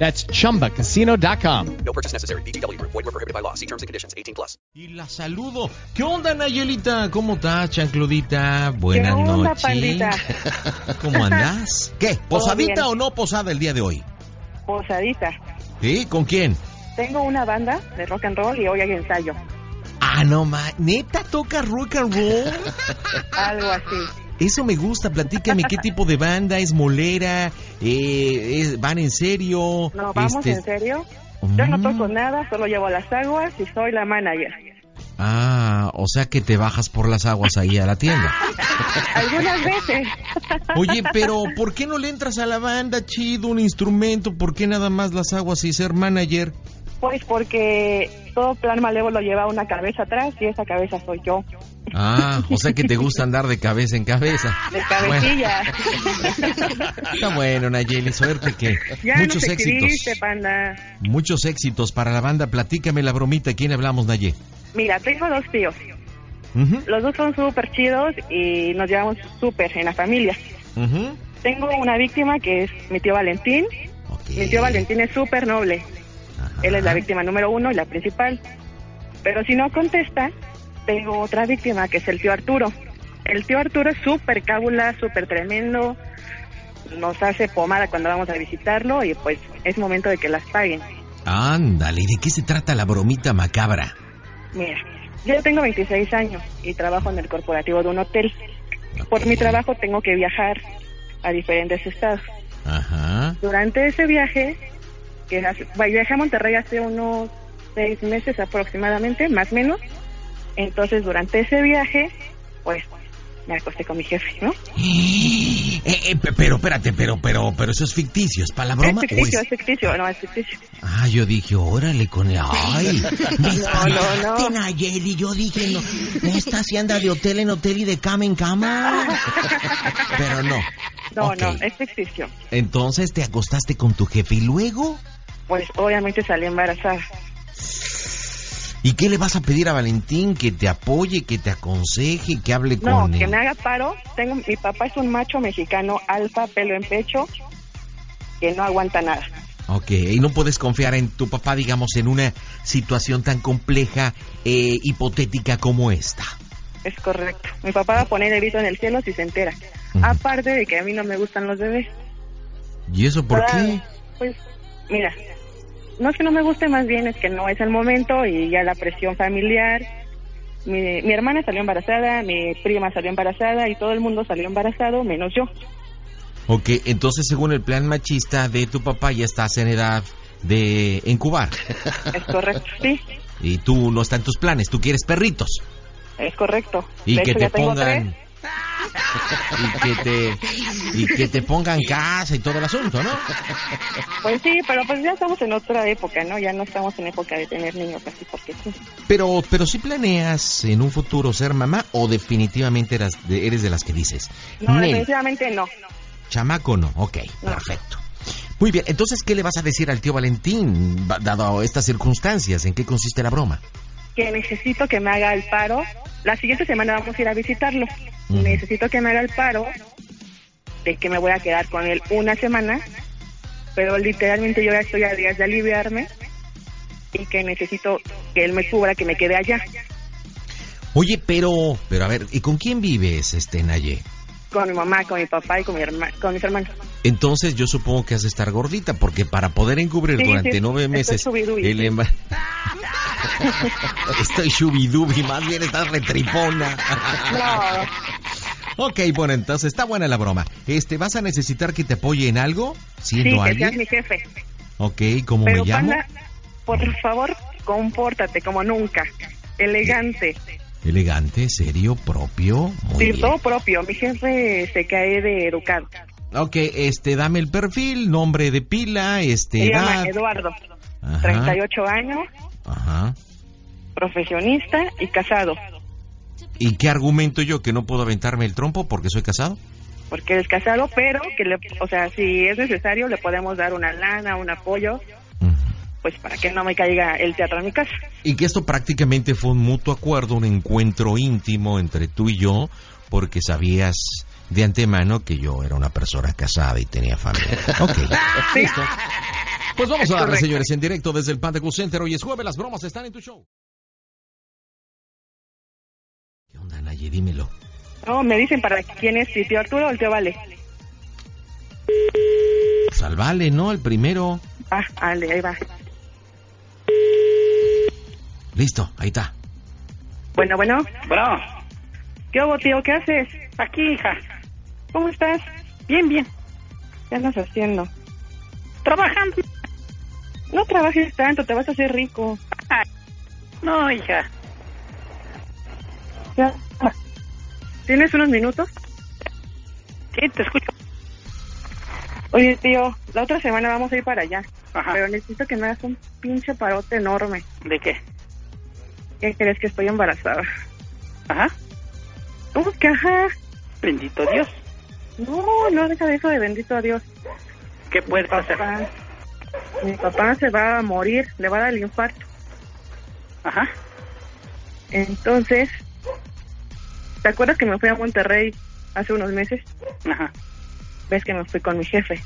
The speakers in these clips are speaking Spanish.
That's chumbacasino.com. No purchase necessary. BGW. Void were prohibited by law. See terms and conditions. 18 plus. Y la saludo. ¿Qué onda, Nayelita? ¿Cómo estás, chancludita? Buenas ¿Qué onda, noches. pandita? ¿Cómo andas? ¿Qué? ¿Posadita o no posada el día de hoy? Posadita. ¿Sí? ¿Con quién? Tengo una banda de rock and roll y hoy hay ensayo. Ah, no, ma. ¿Neta toca rock and roll? Algo así. Eso me gusta. Platícame qué tipo de banda. ¿Es molera? Eh, es- ¿Van en serio? No, vamos Este- en serio. Yo no Mm. toco nada, solo llevo las aguas y soy la manager. Ah, o sea que te bajas por las aguas ahí a la tienda. Algunas veces. Oye, pero ¿por qué no le entras a la banda, chido, un instrumento? ¿Por qué nada más las aguas y ser manager? Pues porque todo plan malévolo lleva una cabeza atrás y esa cabeza soy yo. Ah, o sea que te gusta andar de cabeza en cabeza. De cabecilla. Está bueno, Nayeli, suerte que ya muchos no éxitos. panda. Muchos éxitos para la banda. Platícame la bromita. ¿Quién hablamos, Naye? Mira, tengo dos tíos. Los dos son súper chidos y nos llevamos súper en la familia. Tengo una víctima que es mi tío Valentín. Mi tío Valentín es súper noble. Ajá. Él es la víctima número uno y la principal. Pero si no contesta, tengo otra víctima que es el tío Arturo. El tío Arturo es súper cábula, súper tremendo. Nos hace pomada cuando vamos a visitarlo y pues es momento de que las paguen. Ándale, ¿y ¿de qué se trata la bromita macabra? Mira, yo tengo 26 años y trabajo en el corporativo de un hotel. Por mi trabajo tengo que viajar a diferentes estados. Ajá. Durante ese viaje, que viajé a Monterrey hace unos seis meses aproximadamente, más o menos. Entonces, durante ese viaje, pues me acosté con mi jefe, ¿no? Eh, eh, pe- pero espérate, pero, pero, pero eso es ficticio, ¿es para la broma? es ficticio, es- es ficticio, no, es ficticio. Ah, yo dije, órale con el... ¡Ay! No, no, no. Nayeli, yo dije, no, esta sí anda de hotel en hotel y de cama en cama. Pero no. No, Ok. no, es ficticio. Entonces te acostaste con tu jefe y luego... Pues obviamente salí embarazada. ¿Y qué le vas a pedir a Valentín? ¿Que te apoye, que te aconseje, que hable No, con que él? me haga paro. Tengo, mi papá es un macho mexicano, alfa, pelo en pecho, que no aguanta nada. Ok, y no puedes confiar en tu papá, digamos, en una situación tan compleja, eh, hipotética como esta. Es correcto. Mi papá va a poner el grito en el cielo si se entera. Aparte de que a mí no me gustan los bebés. ¿Y eso por Ah, qué? Pues, mira, no es que no me guste, más bien es que no es el momento y ya la presión familiar. Mi, mi hermana salió embarazada, mi prima salió embarazada y todo el mundo salió embarazado, menos yo. Ok, entonces según el plan machista de tu papá ya estás en edad de incubar. Es correcto, sí, Y tú no está en tus planes, tú quieres perritos. es correcto. Y de que hecho, te pongan... tres. Y que te... Y que te pongan casa y todo el asunto, ¿no? Pues sí, pero pues ya estamos en otra época, ¿no? Ya no estamos en época de tener niños así porque sí. Pero, pero si planeas en un futuro ser mamá o definitivamente eras de- eres de las que dices. No, "Nel, definitivamente no. Chamaco no, ok, No. perfecto. Muy bien, entonces, ¿qué le vas a decir al tío Valentín, va- dado estas circunstancias? ¿En qué consiste la broma? Que necesito que me haga el paro. La siguiente semana vamos a ir a visitarlo. Necesito que me haga el paro de que me voy a quedar con él una semana, pero literalmente yo ya estoy a días de aliviarme y que necesito que él me cubra que me quede allá. Oye, pero, pero a ver, ¿y con quién vives, este Naye? Con mi mamá, con mi papá y con, mi herma, con mis hermanos. Entonces yo supongo que has de estar gordita, porque para poder encubrir Sí, durante sí, nueve estoy meses shubidubi, el sí. emba- Estoy shubidubi, más bien estás retripona. No, ok, bueno, entonces está buena la broma. Este, ¿vas a necesitar que te apoye en algo? sí, ¿Siendo que seas mi jefe. Ok, ¿cómo Pero me llamo? Panda, por favor, compórtate como nunca. Elegante. Elegante, serio, propio. Muy Sí, bien. todo propio. Mi jefe se cae de educado. Ok, este, dame el perfil, nombre de pila, este, Se llama. Eduardo. Ajá, 38 años, Ajá. profesionista y casado. ¿Y qué argumento yo que no puedo aventarme el trompo porque soy casado? Porque es casado, pero que le, o sea, si es necesario le podemos dar una lana, un apoyo, Ujú. Pues para que no me caiga el teatro en mi casa. Y que esto prácticamente fue un mutuo acuerdo, un encuentro íntimo entre tú y yo, porque sabías de antemano que yo era una persona casada y tenía familia. Ok. Sí. Pues vamos a darle, Correcto. señores, en directo desde el Panda Cool Center. Hoy es jueves, las bromas están en tu show. ¿Qué onda, Naye? Dímelo. No, me dicen para quién es, si tío Arturo o el tío Vale. Salvale, ¿no? El primero. Ah, Ale, ahí va. Listo, ahí está. Bueno, bueno. Bueno, ¿Qué hubo, tío? ¿Qué haces? aquí, hija. ¿Cómo estás? Bien, bien. ¿Qué andas haciendo? Trabajando. No trabajes tanto, te vas a hacer rico. No, hija. Ya. ¿Tienes unos minutos? Sí, te escucho. Oye, tío, la otra semana vamos a ir para allá. Ajá. Pero necesito que me hagas un pinche parote enorme. ¿De qué? ¿Qué crees que estoy embarazada? Ajá. ¿Cómo que ajá? Bendito Dios. No, no deja de eso de bendito Dios. ¿Qué puedes? Papá, mi papá se va a morir, le va a dar el infarto. Ajá. Entonces, ¿te acuerdas que me fui a Monterrey hace unos meses? Ajá. Ves que me fui con mi jefe.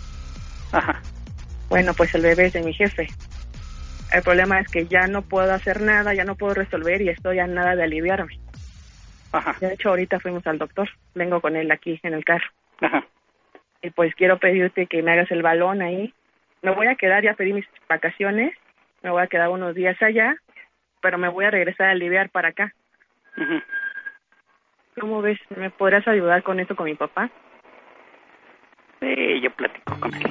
Ajá. Bueno, pues el bebé es de mi jefe. El problema es que ya no puedo hacer nada, ya no puedo resolver y estoy a nada de aliviarme. Ajá. De hecho, ahorita fuimos al doctor. Vengo con él aquí en el carro. Ajá. Y pues quiero pedirte que me hagas el balón ahí. Me voy a quedar, ya pedí mis vacaciones. Me voy a quedar unos días allá, pero me voy a regresar a aliviar para acá. Ujú. ¿Cómo ves? ¿Me podrás ayudar con eso con mi papá? Sí, yo platico con él.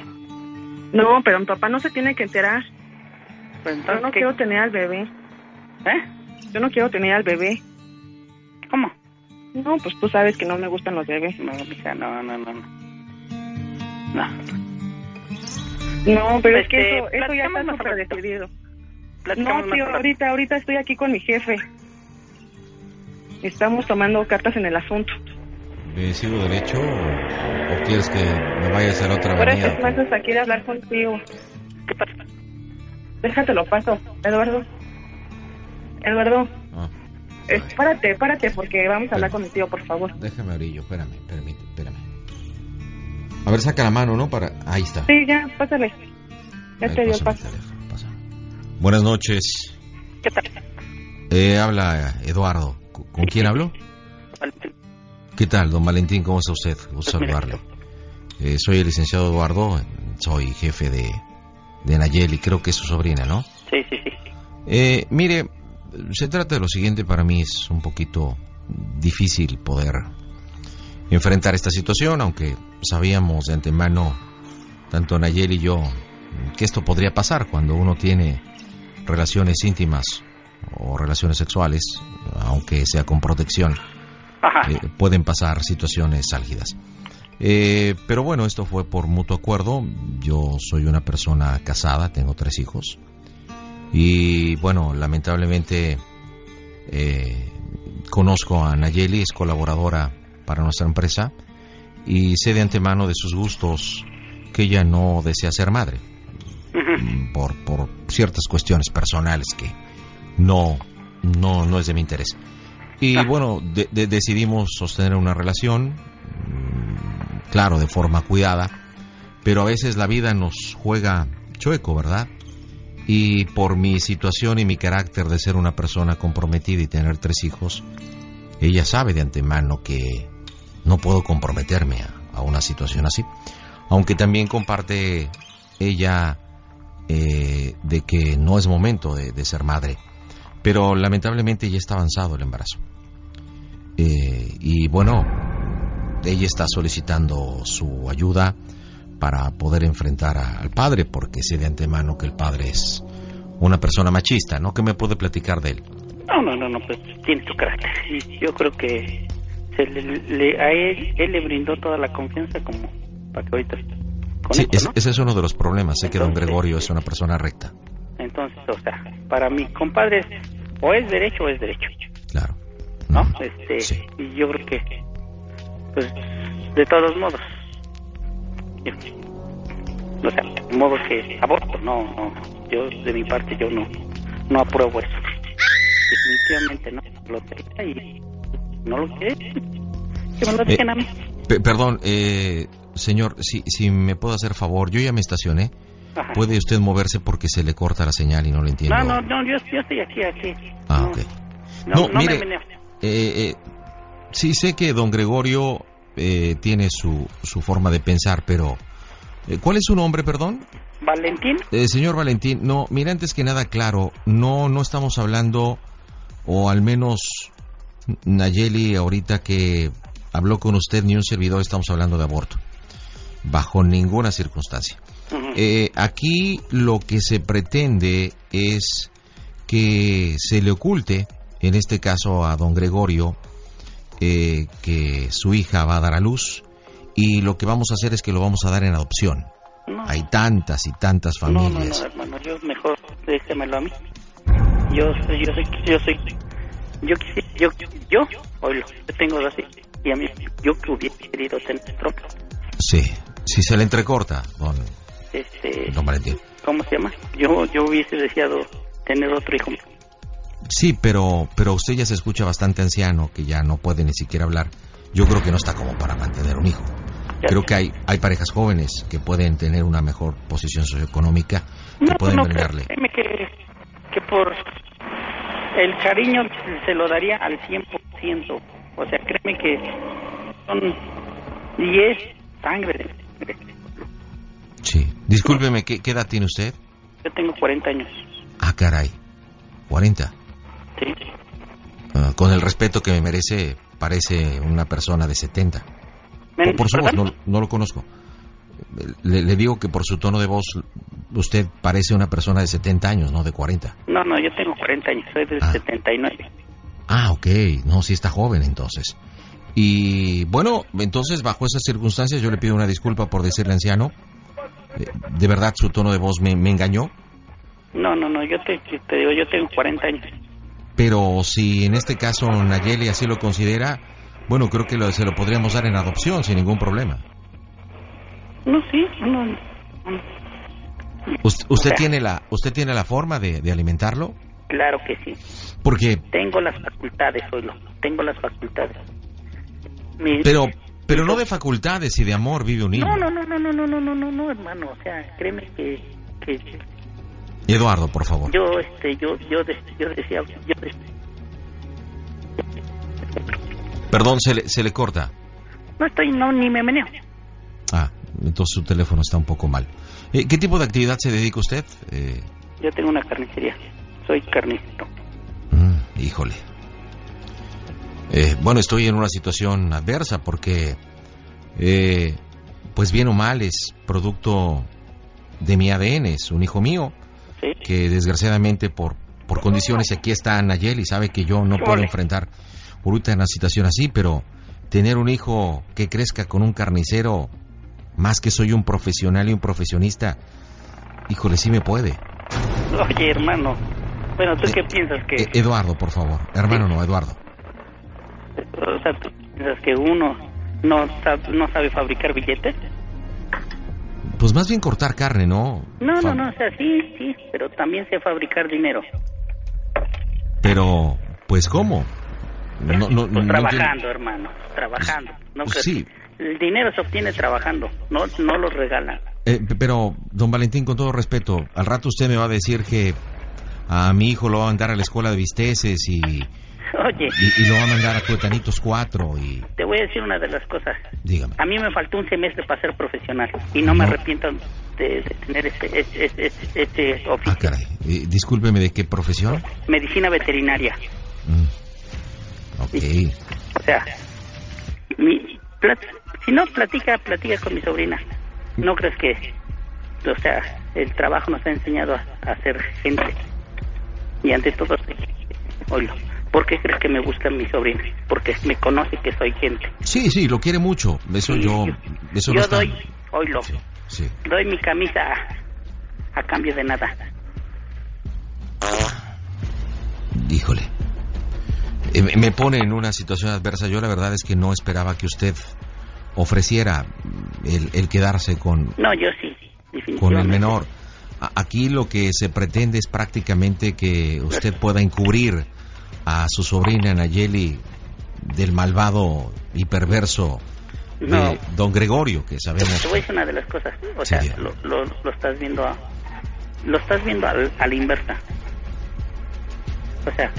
No, pero mi papá no se tiene que enterar. Pues Yo no ¿qué? quiero tener al bebé. ¿Eh? Yo no quiero tener al bebé. ¿Cómo? No, pues tú sabes que no me gustan los bebés. No, hija, no, no, no. No. No. No, pero es que Este, eso, eso ya está súper decidido. No, tío, ahorita, ahorita estoy aquí con mi jefe. Estamos tomando cartas en el asunto. ¿Le sigo derecho o, o quieres que me vaya a hacer otra Por eso es más aquí de hablar contigo. ¿Qué pasa? Déjate lo paso, Eduardo. Eduardo, Ah, párate, párate, porque vamos a hablar con mi tío, por favor. déjame orillo, espérame, permite, espérame. A ver, saca la mano, ¿no? Para... Ahí está. Sí, ya, pásale. Ya te dio el paso. teléfono, pásame. Buenas noches. ¿Qué tal? Eh, habla Eduardo. ¿Con quién hablo? ¿Qué tal, don Valentín? ¿Cómo está usted? Gusto Pues saludarle. Eh, soy el licenciado Eduardo, soy jefe de, de Nayeli, creo que es su sobrina, ¿no? Sí, sí, sí. Eh, mire, se trata de lo siguiente, para mí es un poquito difícil poder enfrentar esta situación, aunque sabíamos de antemano, tanto Nayeli y yo, que esto podría pasar cuando uno tiene relaciones íntimas o relaciones sexuales, aunque sea con protección eh, pueden pasar situaciones álgidas. Eh, pero bueno, esto fue por mutuo acuerdo. Yo soy una persona casada, tengo tres hijos. Y bueno, lamentablemente eh, conozco a Nayeli, es colaboradora para nuestra empresa. Y sé de antemano de sus gustos que ella no desea ser madre. Por, por ciertas cuestiones personales que no, no, no es de mi interés. Y Ah. bueno, de- de- decidimos sostener una relación, claro, de forma cuidada, pero a veces la vida nos juega chueco, ¿verdad? Y por mi situación y mi carácter de ser una persona comprometida y tener tres hijos, ella sabe de antemano que no puedo comprometerme a, a una situación así. Aunque también comparte ella eh, de que no es momento de, ser madre. Pero lamentablemente ya está avanzado el embarazo. Eh, y bueno, ella está solicitando su ayuda para poder enfrentar a- al padre, porque sé de antemano que el padre es una persona machista, ¿no? ¿Qué me puede platicar de él? No, no, no, no, pues tiene su carácter. Yo creo que se le, le- a él, él le brindó toda la confianza como para que ahorita con Sí, esto, es- ¿no? ese es uno de los problemas. Sé que don Gregorio es una persona recta, Entonces, o sea, para mi compadre es- o es derecho o es derecho, claro. ¿no? Mm, Este, sí. y yo creo que, pues, de todos modos, o sea, de modo que aborto, no, no, yo de mi parte yo no, no apruebo eso. Definitivamente no, lo tenga y no lo quiere, que me lo dejen a mí. Pe- perdón, eh, señor, si, si me puedo hacer favor, yo ya me estacioné. Ajá. ¿Puede usted moverse porque se le corta la señal y no lo entiendo? No, no, no, yo, yo estoy aquí, aquí. Ah, no, ok. No, No, no mire, me. Eh, eh, sí sé que don Gregorio eh, tiene su, su forma de pensar, pero eh, ¿cuál es su nombre, perdón? Valentín, Eh, señor Valentín, no, mira, antes que nada, claro, no, no estamos hablando, o al menos Nayeli, ahorita que habló con usted, ni un servidor, estamos hablando de aborto. Bajo ninguna circunstancia. Eh, aquí lo que se pretende es que se le oculte, en este caso a don Gregorio, eh, que su hija va a dar a luz y lo que vamos a hacer es que lo vamos a dar en adopción. no. Hay tantas y tantas No, no, familias. no, hermano, yo mejor déjemelo a mí. Yo soy, yo soy, yo soy, yo quisiera, yo, yo, oílo, yo tengo así, y a mí, yo que hubiera querido tener propio, Sí, si se le entrecorta, don, este, don Valentín. ¿cómo se llama? Yo, yo hubiese deseado tener otro hijo. Sí, pero, pero usted ya se escucha bastante anciano, que ya no puede ni siquiera hablar. Yo creo que no está como para mantener un hijo. Creo que hay, hay parejas jóvenes que pueden tener una mejor posición socioeconómica, que No, pueden no, brindarle. créeme que, que por el cariño se lo daría al 100%. O sea, créeme que son, y es sangre de sangre. Sí. Discúlpeme, ¿qué, qué edad tiene usted? Yo tengo 40 años. Ah, caray. 40. Sí. Ah, con el respeto que me merece, parece una persona de 70. Men- Por, su voz, no, no lo conozco. Le, le digo que por su tono de voz, usted parece una persona de 70 años, no de 40. No, no, yo tengo 40 años, soy del Ah. 79. Ah, ok. No, sí está joven entonces. Y bueno, entonces bajo esas circunstancias yo le pido una disculpa por decirle anciano. Eh, De verdad su tono de voz me, me engañó. No, no, no, yo te, te digo, yo tengo 40 años. Pero si en este caso Nayeli así lo considera, bueno, creo que lo- se lo podríamos dar en adopción sin ningún problema. No, sí, no, no. ¿Usted, usted sea- tiene la usted tiene la forma de, de alimentarlo? claro que sí. Porque Tengo las facultades, oílo, tengo las facultades. Mi- pero pero no de facultades y de amor vive un niño. No, no, no, no, no, no, no, no, no, no, hermano, o sea, créeme que, que Eduardo, por favor. yo, este, yo, yo, yo decía, yo Perdón, se le, se le corta. no estoy, no, ni me meneo. Ah, entonces su teléfono está un poco mal. Eh, ¿Qué tipo de actividad se dedica usted? Eh, Yo tengo una carnicería, soy carnicero. mm, híjole. Eh, bueno, estoy en una situación adversa porque, eh, pues bien o mal, es producto de mi ADN, es un hijo mío ¿sí? que desgraciadamente por, por condiciones, y aquí está Nayeli, sabe que yo no puedo enfrentar ahorita una situación así, pero tener un hijo que crezca con un carnicero, más que soy un profesional y un profesionista, híjole, sí me puede. Oye, hermano, bueno, ¿tú Eh, qué piensas que, Eh, Eduardo, por favor. Hermano, no, Eduardo. o sea, tú piensas que uno no sabe, no sabe fabricar billetes? Pues más bien cortar carne, ¿no? No, Fa- no, no, o sea, sí, sí, pero también sé fabricar dinero. Pero, pues, ¿cómo? No, no, Pues no trabajando, hermano, trabajando. No Pues sí. que- El dinero se obtiene trabajando, no, no lo regalan. Eh, pero, don Valentín, con todo respeto, al rato usted me va a decir que a mi hijo lo va a mandar a la escuela de visteces y, Oye, y lo va a mandar a Cuetanitos 4 y... te voy a decir una de las cosas. Dígame. A mí me faltó un semestre para ser profesional y no me arrepiento de, de tener este, este, este, este Ah, oficio. caray. Eh, discúlpeme, ¿de qué profesión? Medicina veterinaria. Mm. Ok. O sea, mi, plat- si no, platica, platica con mi sobrina. ¿No crees que, o sea, el trabajo nos ha enseñado a, a ser gente? Y ante todo, oílo, ¿por qué crees que me gusta mi sobrina? Porque me conoce que soy gente. Sí, sí, lo quiere mucho. Eso Sí, yo... yo- Eso yo no está... doy, oílo, Sí, sí. doy mi camisa a, a cambio de nada. Híjole. Eh, me- pone en una situación adversa. Yo la verdad es que no esperaba que usted ofreciera el, el quedarse con, No, yo sí, con el menor. Aquí lo que se pretende es prácticamente que usted pueda encubrir a su sobrina Nayeli del malvado y perverso de No. don Gregorio, que sabemos. Te voy a decir una de las cosas. O sea, lo, lo, lo estás viendo a, lo estás viendo al- a la inversa. O sea,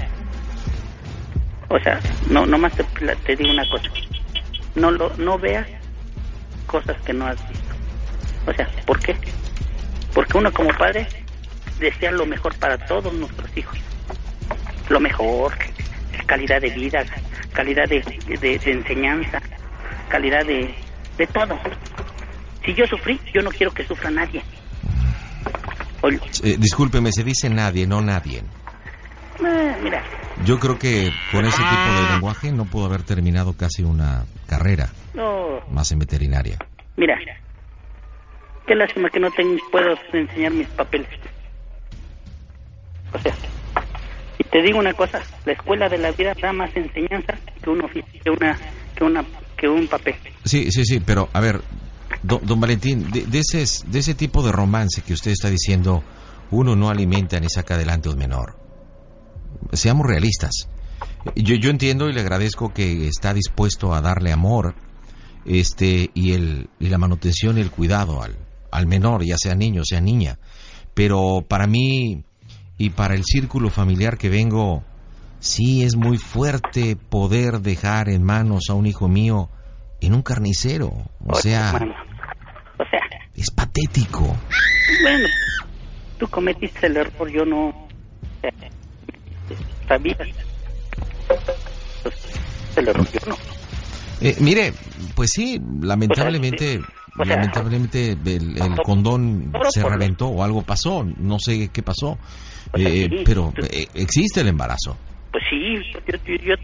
o sea, no, nomás te, te digo una cosa. No lo, no veas cosas que no has visto. O sea, ¿por qué? Porque uno como padre desea lo mejor para todos nuestros hijos. Lo mejor, calidad de vida, calidad de, de- de enseñanza, calidad de, de todo. Si yo sufrí, yo no quiero que sufra nadie. Eh, discúlpeme, se dice nadie, no nadie. eh, mira, Yo creo que con ese tipo de lenguaje no pudo haber terminado casi una carrera no, más en veterinaria. mira. Qué lástima que no te puedo enseñar mis papeles. O sea, te digo una cosa, la escuela de la vida da más enseñanza que un oficio, que una, que una, que un papel. Sí, sí, sí, pero a ver, don, don Valentín, de, ese, de ese tipo de romance que usted está diciendo, uno no alimenta ni saca adelante un menor. Seamos realistas. Yo, yo entiendo y le agradezco que está dispuesto a darle amor este y el y la manutención y el cuidado al, al menor, ya sea niño, sea niña. Pero para mí y para el círculo familiar que vengo, sí es muy fuerte poder dejar en manos a un hijo mío en un carnicero. O sea, o sea, es patético. bueno, tú cometiste el error, yo no sabía. El error, yo no. Eh, mire, pues sí, lamentablemente, O sea, lamentablemente el, el condón se reventó o algo pasó, no sé qué pasó, Eh, sí, pero eh, existe el embarazo. Pues sí, yo, yo, yo,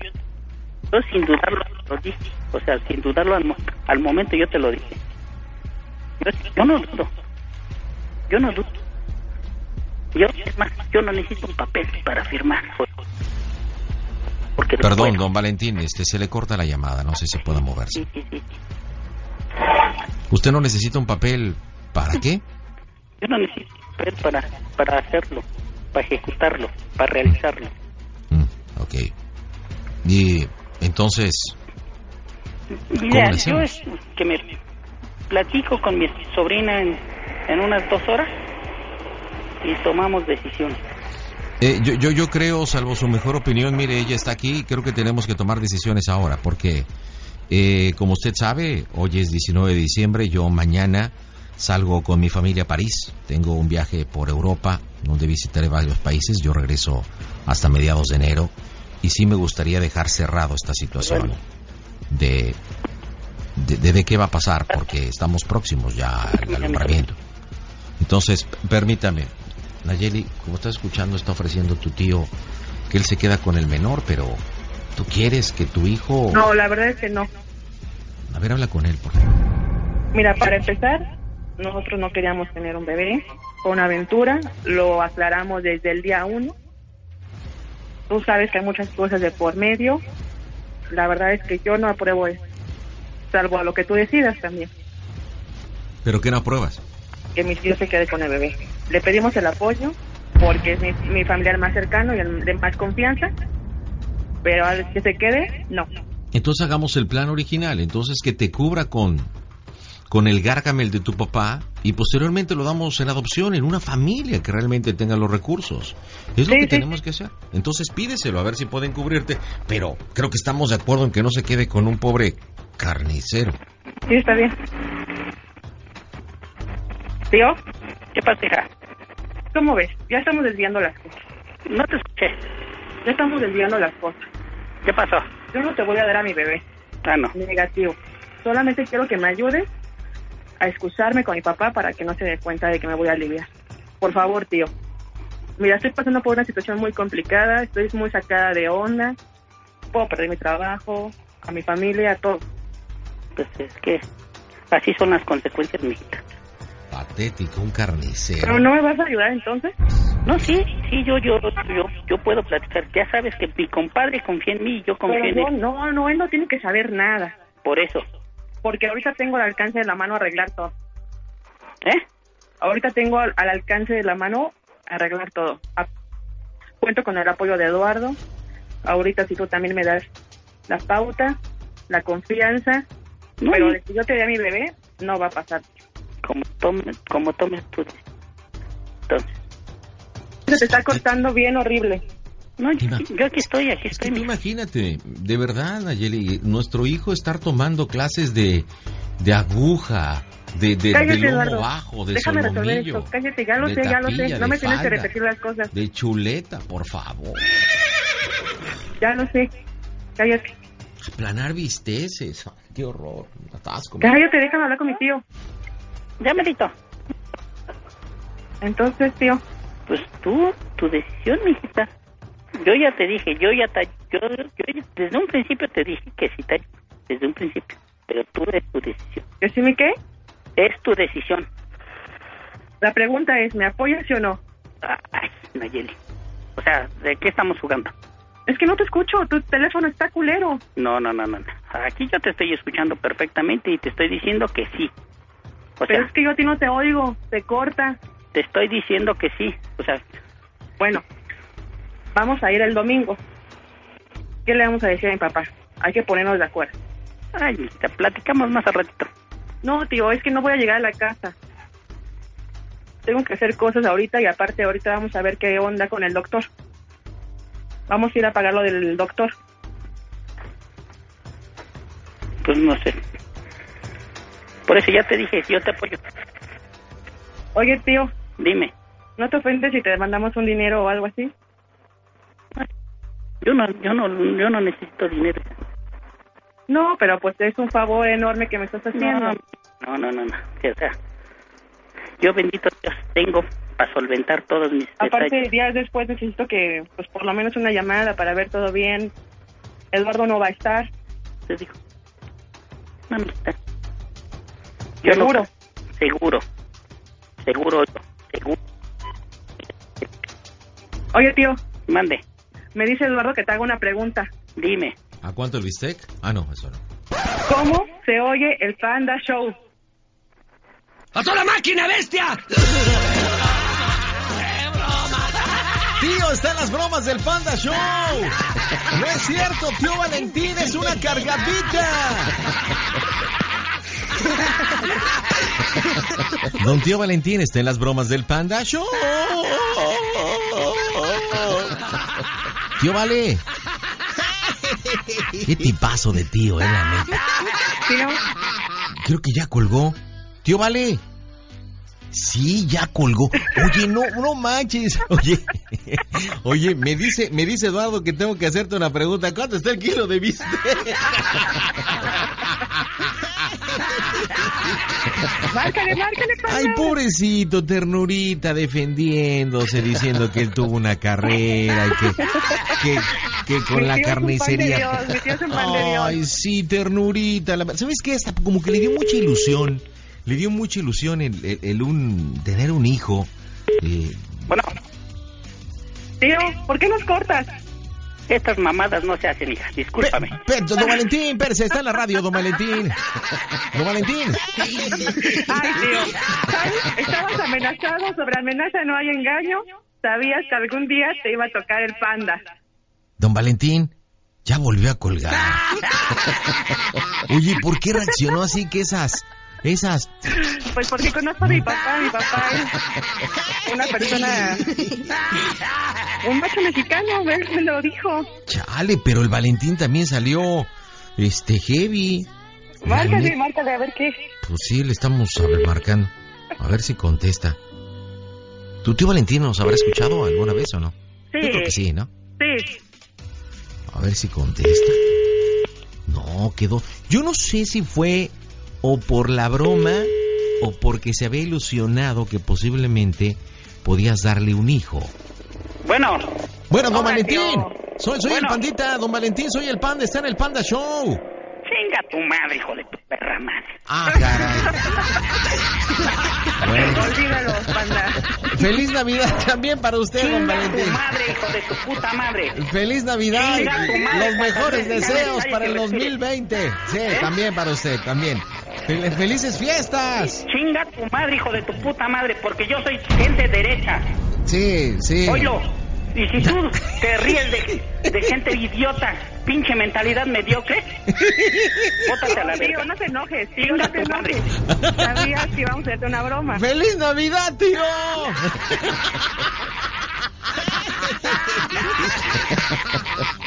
yo sin dudarlo lo dije. O sea, sin dudarlo al, al momento yo te lo dije. Yo, yo no dudo. Yo no dudo. Yo, es más, yo no necesito un papel para firmar. Porque Perdón, don Valentín, este se le corta la llamada, no sé si pueda moverse. Sí, sí, sí. ¿Usted no necesita un papel para qué? Yo no necesito un papel para, para hacerlo, para ejecutarlo, para realizarlo. Mm, ok. Y entonces, Mira, yo es que me platico con mi sobrina en, en unas dos horas y tomamos decisiones. eh, yo, yo, yo creo, salvo su mejor opinión, mire, ella está aquí, creo que tenemos que tomar decisiones ahora, porque, eh, como usted sabe, hoy es 19 de diciembre, yo mañana salgo con mi familia a París, tengo un viaje por Europa, donde visitaré varios países, yo regreso hasta mediados de enero, y sí me gustaría dejar cerrado esta situación de, de, de, de qué va a pasar, porque estamos próximos ya al alumbramiento. Entonces, permítame, Nayeli, como estás escuchando, está ofreciendo tu tío que él se queda con el menor, pero tú quieres que tu hijo... No, la verdad es que no. A ver, habla con él, por favor. Mira, para empezar, nosotros no queríamos tener un bebé. Fue una aventura, lo aclaramos desde el día uno. Tú sabes que hay muchas cosas de por medio. La verdad es que yo no apruebo eso, salvo a lo que tú decidas también, ¿Pero qué no apruebas? que mi tío se quede con el bebé. Le pedimos el apoyo porque es mi, mi familiar más cercano y el de más confianza, pero al que se quede, no. Entonces hagamos el plan original, entonces que te cubra con, con el gárgamel de tu papá y posteriormente lo damos en adopción en una familia que realmente tenga los recursos. Es lo Sí, que sí. tenemos que hacer. Entonces pídeselo a ver si pueden cubrirte, pero creo que estamos de acuerdo en que no se quede con un pobre carnicero. Sí, está bien. Tío, ¿Qué pasa, hija? ¿cómo ves? Ya estamos desviando las cosas. No te escuché. Ya estamos desviando las cosas. ¿Qué pasó? Yo no te voy a dar a mi bebé. Ah, no. Negativo. Solamente quiero que me ayudes a excusarme con mi papá para que no se dé cuenta de que me voy a aliviar. Por favor, tío. Mira, estoy pasando por una situación muy complicada, estoy muy sacada de onda, puedo perder mi trabajo, a mi familia, a todo. Pues es que así son las consecuencias, mijita. Patético, un carnicero. ¿Pero no me vas a ayudar entonces? No, sí, sí, yo, yo, yo, yo puedo platicar. Ya sabes que mi compadre confía en mí y yo confío Pero en yo, él. no, no, él no tiene que saber nada, Por eso. Porque ahorita tengo al alcance de la mano arreglar todo. ¿Eh? Ahorita tengo al, al alcance de la mano arreglar todo. A- cuento con el apoyo de Eduardo. Ahorita si tú también me das la pauta, la confianza, No, pero que yo te dé a mi bebé, no va a pasar. como tomes, como tomes tú. Entonces, Se te está cortando bien horrible. No, yo, aquí estoy, aquí Es que estoy. tú mija. imagínate, de verdad, Nayeli, nuestro hijo estar tomando clases de, de aguja, de, de, de Cállate, lomo Eduardo. bajo, de Déjame resolver esto. Cállate, ya lo de sé, ya lo sé. tapilla, No de me tienes que repetir las cosas. de chuleta, por favor. Ya lo sé. Cállate. Aplanar bisteces, ay, qué horror, atasco. Cállate, déjame hablar con mi tío. Ya, Merito. Entonces, tío, Pues tú, tu decisión, mijita. Yo ya te dije, yo ya te, yo, yo ya- desde un principio te dije que sí desde un principio, pero tú es tu decisión. ¿que sí me qué? Es tu decisión. La pregunta es, ¿me apoyas sí o no? Ay, Nayeli. O sea, ¿de qué estamos jugando? Es que no te escucho, tu teléfono está culero. No, no, no, no. no. Aquí yo te estoy escuchando perfectamente y te estoy diciendo que sí. O Pero sea, es que yo a ti no te oigo, te corta. te estoy diciendo que sí. O sea, Bueno, vamos a ir el domingo. ¿Qué le vamos a decir a mi papá? Hay que ponernos de acuerdo. ay, te platicamos más al ratito. No, tío, es que no voy a llegar a la casa. Tengo que hacer cosas ahorita y aparte ahorita vamos a ver qué onda con el doctor. Vamos a ir a pagar lo del doctor. Pues no sé. Por eso ya te dije, yo te apoyo. Oye, tío, Dime. ¿no te ofendes si te mandamos un dinero o algo así? Yo no, yo no, yo no necesito dinero. No, pero pues es un favor enorme que me estás haciendo. No, no, no, no, no. Sí, o sea, yo bendito Dios tengo para solventar todos mis Aparte, detalles. días después necesito que, pues por lo menos una llamada para ver todo bien. Eduardo no va a estar. Te digo. No, amistad. Yo no- Seguro. seguro. Seguro. Oye, tío, Mande, me dice Eduardo que te haga una pregunta. dime. ¿A cuánto el bistec? Ah, no, eso no. ¿Cómo se oye el Panda Show? ¡A toda máquina, bestia! Tío, están las bromas del Panda Show. No es cierto, tío Valentín es una cargadita. Don tío Valentín está en las bromas del Panda Show. Tío Vale. Qué tipazo de tío, eh, la neta. Creo que ya colgó. Tío Vale. Sí, ya colgó. Oye, no, no manches. Oye, oye, me dice, me dice Eduardo que tengo que hacerte una pregunta. ¿Cuánto está el kilo de bistec? márcale, márcale, Panda. Ay, pobrecito, ternurita, defendiéndose, diciendo que él tuvo una carrera y que, que, que con Mi la carnicería. Dios. Ay, sí, ternurita. la- ¿Sabes qué? Hasta como que le dio mucha ilusión. Le dio mucha ilusión el, el- el un, tener un hijo. Eh, Bueno, Tío, ¿por qué nos cortas? estas mamadas no se hacen, hija. Discúlpame. pe- pe- don Valentín, Pérez, está en la radio, don Valentín. Don Valentín. Ay, tío, ¿sabes? Estabas amenazado, sobre amenaza no hay engaño. Sabías que algún día te iba a tocar el panda. Don Valentín, ya volvió a colgar. Oye, ¿por qué reaccionó así que esas Esas. Pues porque conozco a mi papá, mi papá es una persona, un macho mexicano, me lo dijo. Chale, pero el Valentín también salió, este, heavy. Márcale, márcale, a ver qué. Pues sí, le estamos a ver, marcando. A ver si contesta. ¿Tu tío Valentín nos habrá escuchado alguna vez o no? Sí, Yo creo que sí, ¿no? sí. A ver si contesta. No, quedó. Yo no sé si fue o por la broma o porque se había ilusionado que posiblemente podías darle un hijo. Bueno, Bueno, don Valentín. tío. Soy, soy el pandita, don Valentín, soy el panda, está en el Panda Show. chinga tu madre, hijo de tu perra madre. Ah, caray. Bueno, Olvídalo, panda. feliz Navidad también para usted, don Chinga tu Valentín. madre, hijo de tu puta madre. Feliz Navidad, tu madre, los mejores deseos para el cállate, 2020. Sí, también para usted, también. Fel- Felices fiestas. Chinga tu madre, hijo de tu puta madre, porque yo soy gente derecha. Sí, sí. Oílo. Y si tú te ríes de, de gente idiota, pinche mentalidad mediocre, bótate a la Tío, verga. no te enojes, tío, no te enojes. Sabías que íbamos a hacerte una broma. ¡Feliz Navidad, tío!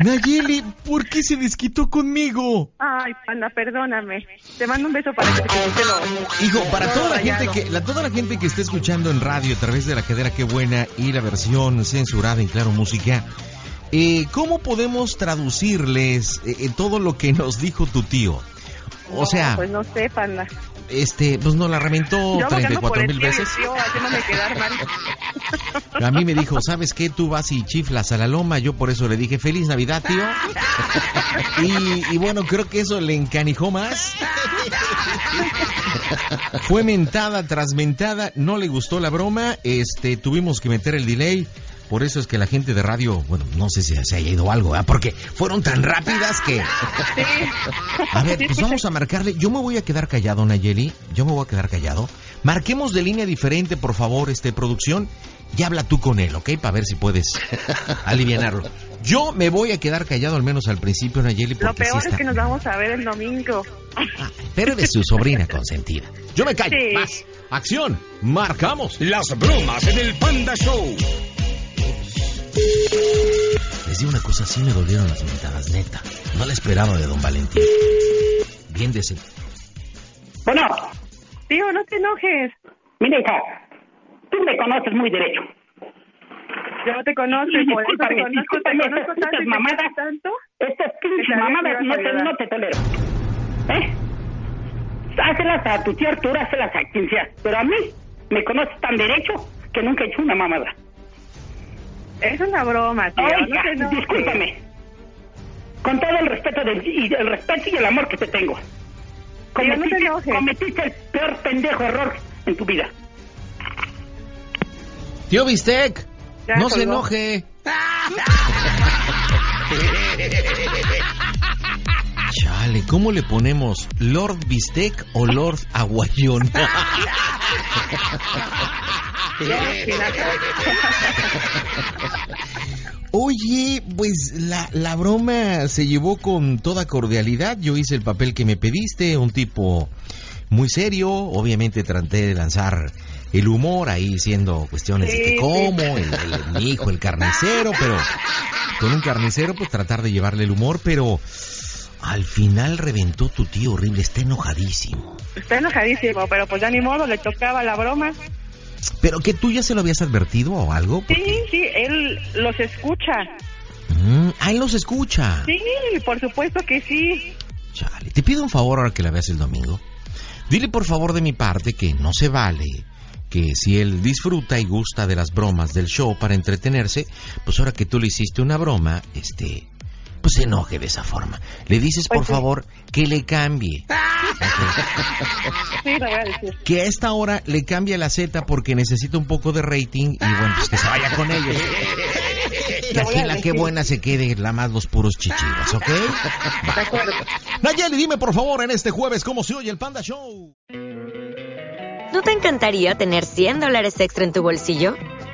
Nayeli, ¿por qué se desquitó conmigo? Ay, panda, perdóname. Te mando un beso para que te lo... Hijo, para toda la gente que la, toda la gente que está escuchando en radio a través de la cadera Qué Buena y la versión censurada en Claro Música, eh, ¿cómo podemos traducirles eh, eh, todo lo que nos dijo tu tío? O No, sea, Pues no sé, panda. este, pues nos la reventó Yo abogando por 34 el mil veces. tío mal. A mí me dijo, ¿sabes qué? Tú vas y chiflas a la loma. Yo por eso le dije, feliz Navidad, tío. Y, y bueno, creo que eso le encanijó más. Fue mentada tras mentada, no le gustó la broma. Este, tuvimos que meter el delay. Por eso es que la gente de radio, bueno, no sé si se haya ido algo, ¿verdad? Porque fueron tan rápidas que... A ver, pues vamos a marcarle. Yo me voy a quedar callado, Nayeli. Yo me voy a quedar callado. Marquemos de línea diferente, por favor, este producción. Y habla tú con él, ¿ok? Para ver si puedes alivianarlo. Yo me voy a quedar callado al menos al principio, Nayeli, porque Lo peor sí es que nos vamos a ver el domingo. Ah, pero de su sobrina consentida. Yo me callo. Sí. Más. Acción. Marcamos. Las bromas en el Panda Show. Les digo una cosa, sí me dolieron las mentadas, neta. No la esperaba de don Valentín. Bien de ese... Bueno, Tío, no te enojes. mira, hija, tú me conoces muy derecho. Yo no te conozco, y por eso te Discúlpame, conozco, te discúlpame, conozco estas tanto te mamadas. tanto. Estas pinches mamadas no te, ayudar. no te tolero. ¿Eh? Hácelas a tu tío Arturo, hácelas a quien sea. Pero a mí me conoces tan derecho que nunca he hecho una mamada. Es una broma, tío, no te discúlpame. Con todo el respeto del, y el respeto y el amor que te tengo. Tío, no te Cometiste, cometiste el peor pendejo error en tu vida. Tío Bistec, Ya no se colgó. enoje. Chale, ¿cómo le ponemos? ¿Lord Bistec o Lord Aguayón? Oye, pues la, la broma se llevó con toda cordialidad. Yo hice el papel que me pediste, un tipo muy serio. Obviamente traté de lanzar el humor ahí siendo cuestiones de que el- mi hijo, el carnicero, pero con un carnicero pues tratar de llevarle el humor, pero al final reventó tu tío horrible, está enojadísimo. Está enojadísimo, pero pues ya ni modo, le tocaba la broma. ¿Pero que tú ya se lo habías advertido o algo? Sí, sí, él los escucha. Mm, ah, él los escucha. Sí, por supuesto que sí. Chale, te pido un favor ahora que la veas el domingo. Dile por favor de mi parte que no se vale que si él disfruta y gusta de las bromas del show para entretenerse, pues ahora que tú le hiciste una broma, este, pues se enoje de esa forma. Le dices por Pues sí. favor que le cambie. Sí, lo voy a decir. Que a esta hora le cambie la Z porque necesita un poco de rating y bueno, pues que se vaya con ellos. Que Lo voy aquí a en la que buena se quede la más los puros chichivas, ¿ok? De acuerdo. Nayeli, dime por favor en este jueves cómo se oye el Panda Show. ¿No te encantaría tener 100 dólares extra en tu bolsillo?